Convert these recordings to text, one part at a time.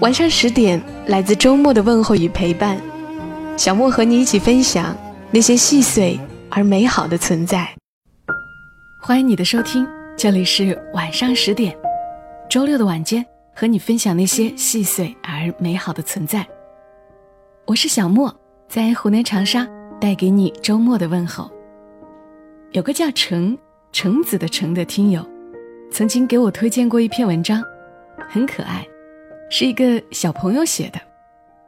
晚上十点，来自周末的问候与陪伴，小莫和你一起分享那些细碎而美好的存在。欢迎你的收听，这里是晚上十点，周六的晚间，和你分享那些细碎而美好的存在。我是小莫，在湖南长沙带给你周末的问候。有个叫橙橙子的橙的听友，曾经给我推荐过一篇文章，很可爱。是一个小朋友写的，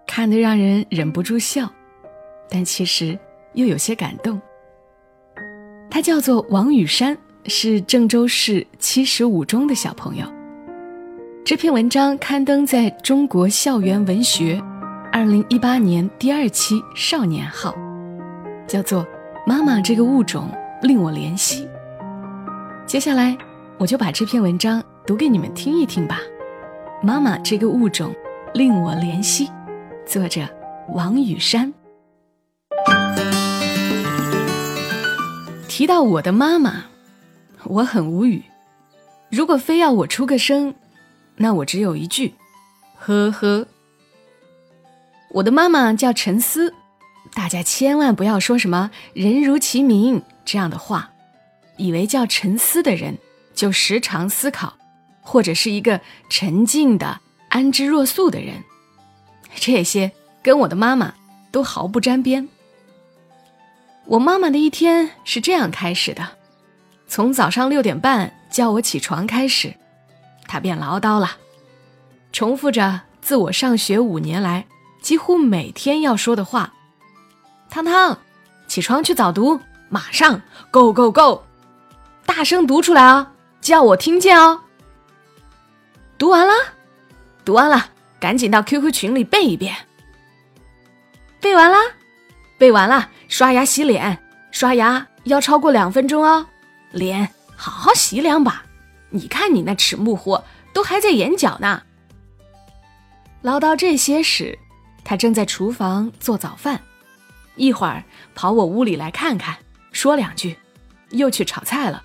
看得让人忍不住笑，但其实又有些感动。他叫做王雨山，是郑州市七十五中的小朋友。这篇文章刊登在中国校园文学二零一八年第二期少年号，叫做《妈妈这个物种令我怜惜》。接下来，我就把这篇文章读给你们听一听吧。妈妈这个物种令我怜惜，作者王雨山。提到我的妈妈，我很无语。如果非要我出个声，那我只有一句：呵呵。我的妈妈叫陈思，大家千万不要说什么“人如其名”这样的话，以为叫陈思的人就时常思考。或者是一个沉静的、安之若素的人，这些跟我的妈妈都毫不沾边。我妈妈的一天是这样开始的：从早上六点半叫我起床开始，她便唠叨了，重复着自我上学五年来几乎每天要说的话：“汤汤，起床去早读，马上，Go Go Go，大声读出来啊，叫我听见哦。”读完了，读完了，赶紧到 QQ 群里背一遍。背完了，背完了，刷牙洗脸，刷牙要超过两分钟哦，脸好好洗两把。你看你那齿木糊，都还在眼角呢。唠叨这些时，他正在厨房做早饭，一会儿跑我屋里来看看，说两句，又去炒菜了。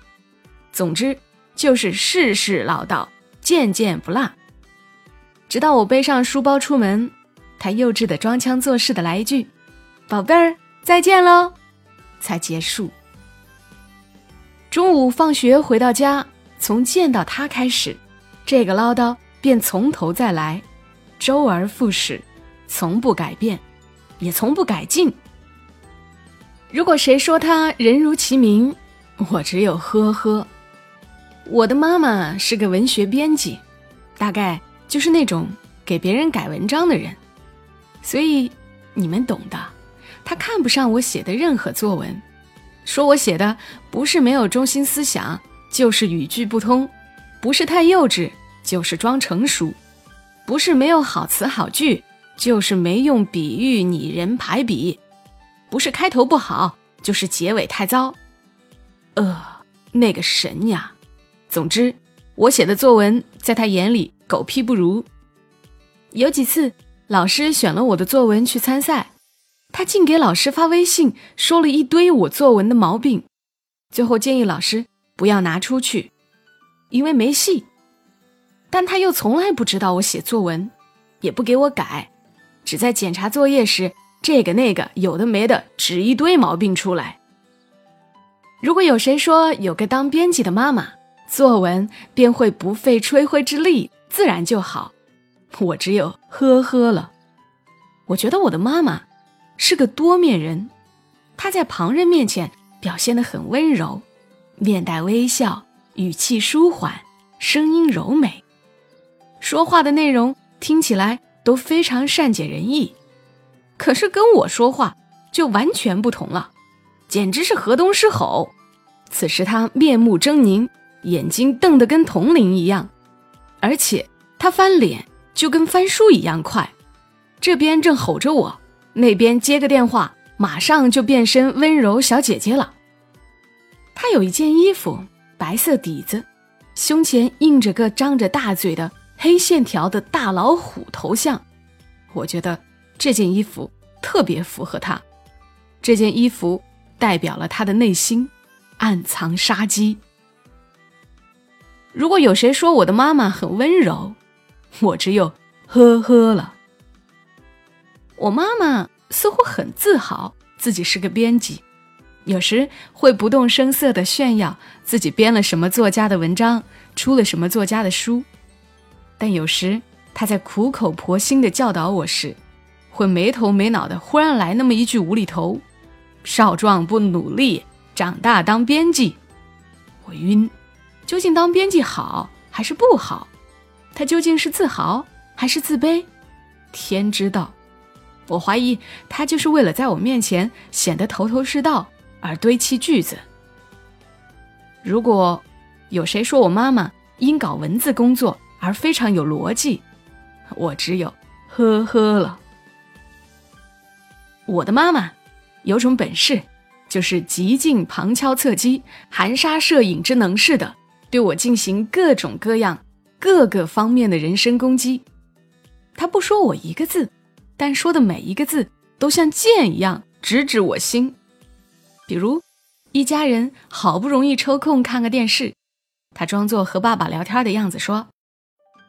总之就是事事唠叨。件件不落，直到我背上书包出门，他幼稚的装腔作势的来一句：“宝贝儿，再见喽”，才结束。中午放学回到家，从见到他开始，这个唠叨便从头再来，周而复始，从不改变，也从不改进。如果谁说他人如其名，我只有呵呵。我的妈妈是个文学编辑，大概就是那种给别人改文章的人，所以你们懂的。她看不上我写的任何作文，说我写的不是没有中心思想，就是语句不通，不是太幼稚，就是装成熟，不是没有好词好句，就是没用比喻拟人排比，不是开头不好，就是结尾太糟。呃，那个神呀！总之，我写的作文在他眼里狗屁不如。有几次，老师选了我的作文去参赛，他竟给老师发微信说了一堆我作文的毛病，最后建议老师不要拿出去，因为没戏。但他又从来不知道我写作文，也不给我改，只在检查作业时这个那个有的没的指一堆毛病出来。如果有谁说有个当编辑的妈妈，作文便会不费吹灰之力，自然就好。我只有呵呵了。我觉得我的妈妈是个多面人，她在旁人面前表现得很温柔，面带微笑，语气舒缓，声音柔美，说话的内容听起来都非常善解人意。可是跟我说话就完全不同了，简直是河东狮吼。此时她面目狰狞。眼睛瞪得跟铜铃一样，而且他翻脸就跟翻书一样快，这边正吼着我，那边接个电话，马上就变身温柔小姐姐了。她有一件衣服，白色底子，胸前印着个张着大嘴的黑线条的大老虎头像，我觉得这件衣服特别符合她。这件衣服代表了她的内心，暗藏杀机。如果有谁说我的妈妈很温柔，我只有呵呵了。我妈妈似乎很自豪自己是个编辑，有时会不动声色地炫耀自己编了什么作家的文章，出了什么作家的书。但有时她在苦口婆心地教导我时，会没头没脑的忽然来那么一句无厘头：“少壮不努力，长大当编辑。”我晕。究竟当编辑好还是不好？他究竟是自豪还是自卑？天知道。我怀疑他就是为了在我面前显得头头是道而堆砌句子。如果有谁说我妈妈因搞文字工作而非常有逻辑，我只有呵呵了。我的妈妈有种本事，就是极尽旁敲侧击、含沙射影之能事的。对我进行各种各样、各个方面的人身攻击，他不说我一个字，但说的每一个字都像剑一样直指我心。比如，一家人好不容易抽空看个电视，他装作和爸爸聊天的样子说：“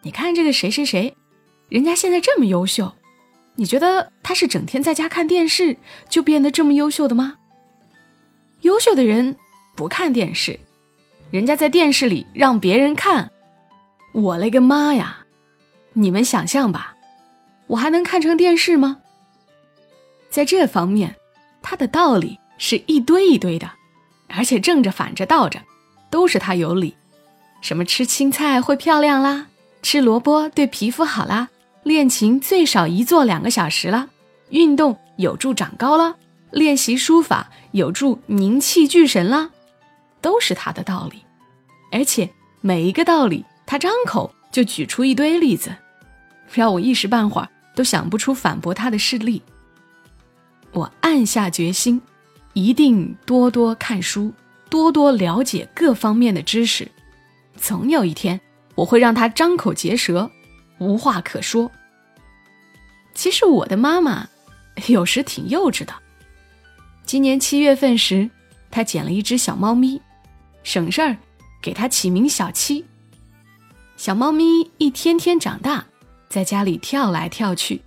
你看这个谁谁谁，人家现在这么优秀，你觉得他是整天在家看电视就变得这么优秀的吗？优秀的人不看电视。”人家在电视里让别人看，我勒个妈呀！你们想象吧，我还能看成电视吗？在这方面，他的道理是一堆一堆的，而且正着反着倒着，都是他有理。什么吃青菜会漂亮啦，吃萝卜对皮肤好啦，练琴最少一坐两个小时啦，运动有助长高啦，练习书法有助凝气聚神啦。都是他的道理，而且每一个道理，他张口就举出一堆例子，让我一时半会儿都想不出反驳他的事例。我暗下决心，一定多多看书，多多了解各方面的知识，总有一天我会让他张口结舌，无话可说。其实我的妈妈有时挺幼稚的。今年七月份时，她捡了一只小猫咪。省事儿，给它起名小七。小猫咪一天天长大，在家里跳来跳去，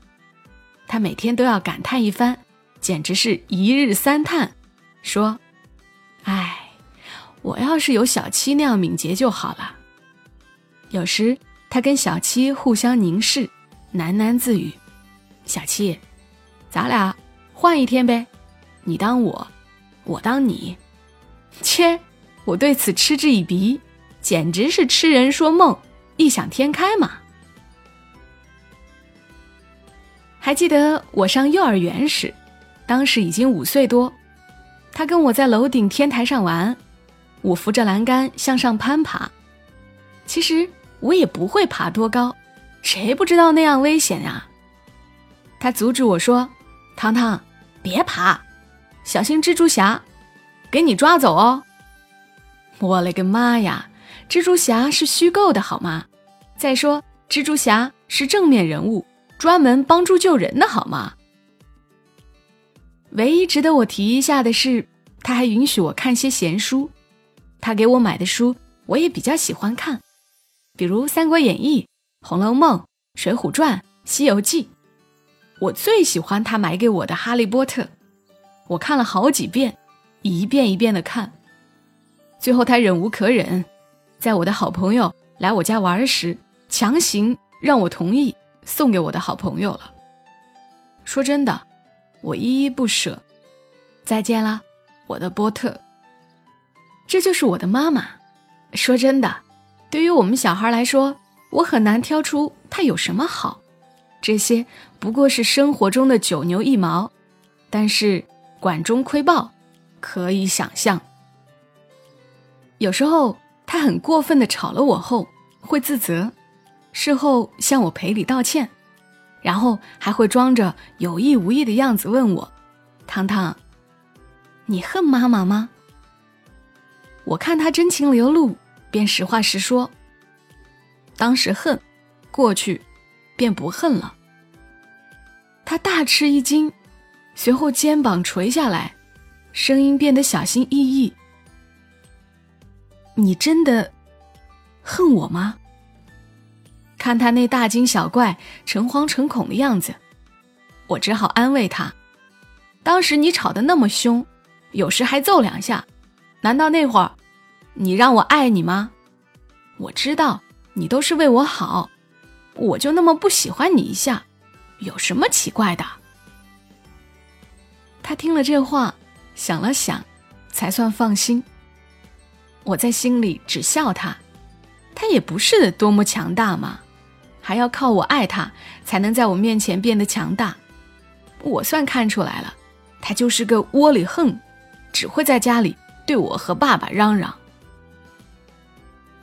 它每天都要感叹一番，简直是一日三叹，说：“哎，我要是有小七那样敏捷就好了。”有时它跟小七互相凝视，喃喃自语：“小七，咱俩换一天呗，你当我，我当你，切。”我对此嗤之以鼻，简直是痴人说梦、异想天开嘛！还记得我上幼儿园时，当时已经五岁多，他跟我在楼顶天台上玩，我扶着栏杆向上攀爬。其实我也不会爬多高，谁不知道那样危险呀？他阻止我说：“糖糖，别爬，小心蜘蛛侠，给你抓走哦。”我勒个妈呀！蜘蛛侠是虚构的，好吗？再说，蜘蛛侠是正面人物，专门帮助救人的，好吗？唯一值得我提一下的是，他还允许我看些闲书。他给我买的书，我也比较喜欢看，比如《三国演义》《红楼梦》《水浒传》《西游记》。我最喜欢他买给我的《哈利波特》，我看了好几遍，一遍一遍的看。最后，他忍无可忍，在我的好朋友来我家玩时，强行让我同意送给我的好朋友了。说真的，我依依不舍。再见啦，我的波特。这就是我的妈妈。说真的，对于我们小孩来说，我很难挑出她有什么好。这些不过是生活中的九牛一毛，但是管中窥豹，可以想象。有时候他很过分的吵了我后，会自责，事后向我赔礼道歉，然后还会装着有意无意的样子问我：“糖糖，你恨妈妈吗？”我看他真情流露，便实话实说：“当时恨，过去，便不恨了。”他大吃一惊，随后肩膀垂下来，声音变得小心翼翼：“你真的恨我吗？”看他那大惊小怪、诚惶诚恐的样子，我只好安慰他：“当时你吵得那么凶，有时还揍两下，难道那会儿你让我爱你吗？我知道你都是为我好，我就那么不喜欢你一下。”有什么奇怪的？他听了这话，想了想，才算放心。我在心里只笑他，他也不是多么强大嘛，还要靠我爱他才能在我面前变得强大。我算看出来了，他就是个窝里横，只会在家里对我和爸爸嚷嚷。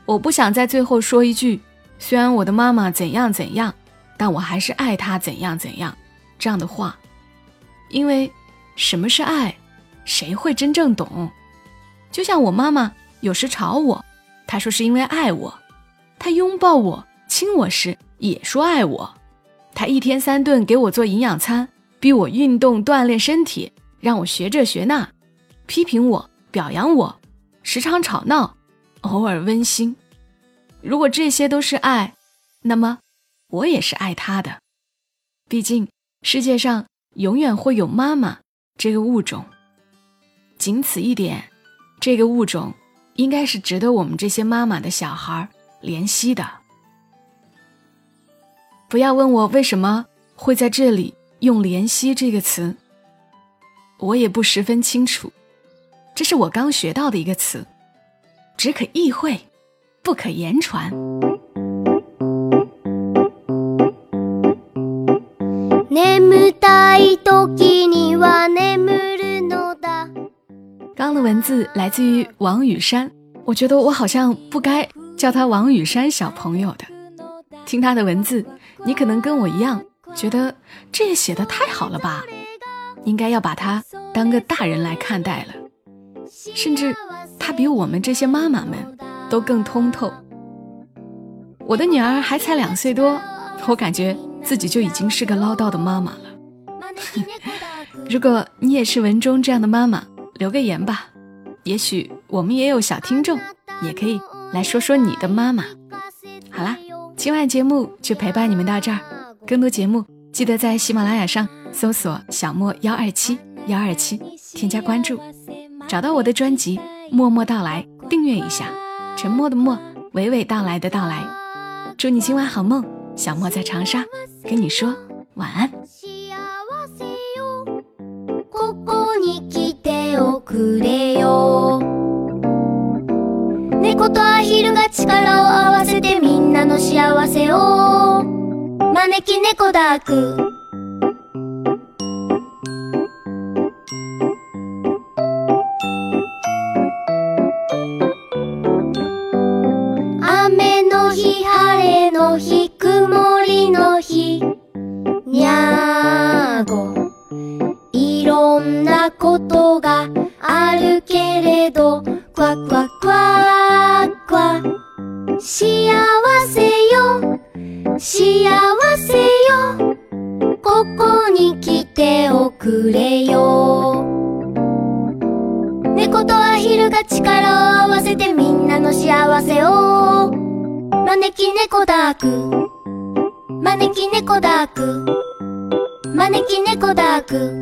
我不想在最后说一句，虽然我的妈妈怎样怎样。但我还是爱她怎样怎样，这样的话，因为什么是爱，谁会真正懂？就像我妈妈有时吵我，他说是因为爱我；他拥抱我、亲我时也说爱我；他一天三顿给我做营养餐，逼我运动锻炼身体，让我学这学那，批评我、表扬我，时常吵闹，偶尔温馨。如果这些都是爱，那么。我也是爱他的，毕竟世界上永远会有妈妈这个物种，仅此一点，这个物种应该是值得我们这些妈妈的小孩怜惜的。不要问我为什么会在这里用“怜惜”这个词，我也不十分清楚，这是我刚学到的一个词，只可意会，不可言传。的文字来自于王雨山，我觉得我好像不该叫他王雨山小朋友的。听他的文字，你可能跟我一样，觉得这也写的太好了吧？应该要把他当个大人来看待了，甚至他比我们这些妈妈们都更通透。我的女儿还才两岁多，我感觉自己就已经是个唠叨的妈妈了。如果你也是文中这样的妈妈，留个言吧。也许我们也有小听众，也可以来说说你的妈妈。好啦，今晚节目就陪伴你们到这儿。更多节目记得在喜马拉雅上搜索“小莫幺二七幺二七”，添加关注，找到我的专辑《默默到来》，订阅一下。沉默的默，娓娓道来的到来。祝你今晚好梦，小莫在长沙跟你说晚安。くれよ。猫とアヒルが力を合わせてみんなの幸せを。招き猫ダーク。力を合わせてみんなの幸せを。招き猫ダーク。招き猫ダーク。招き猫ダーク。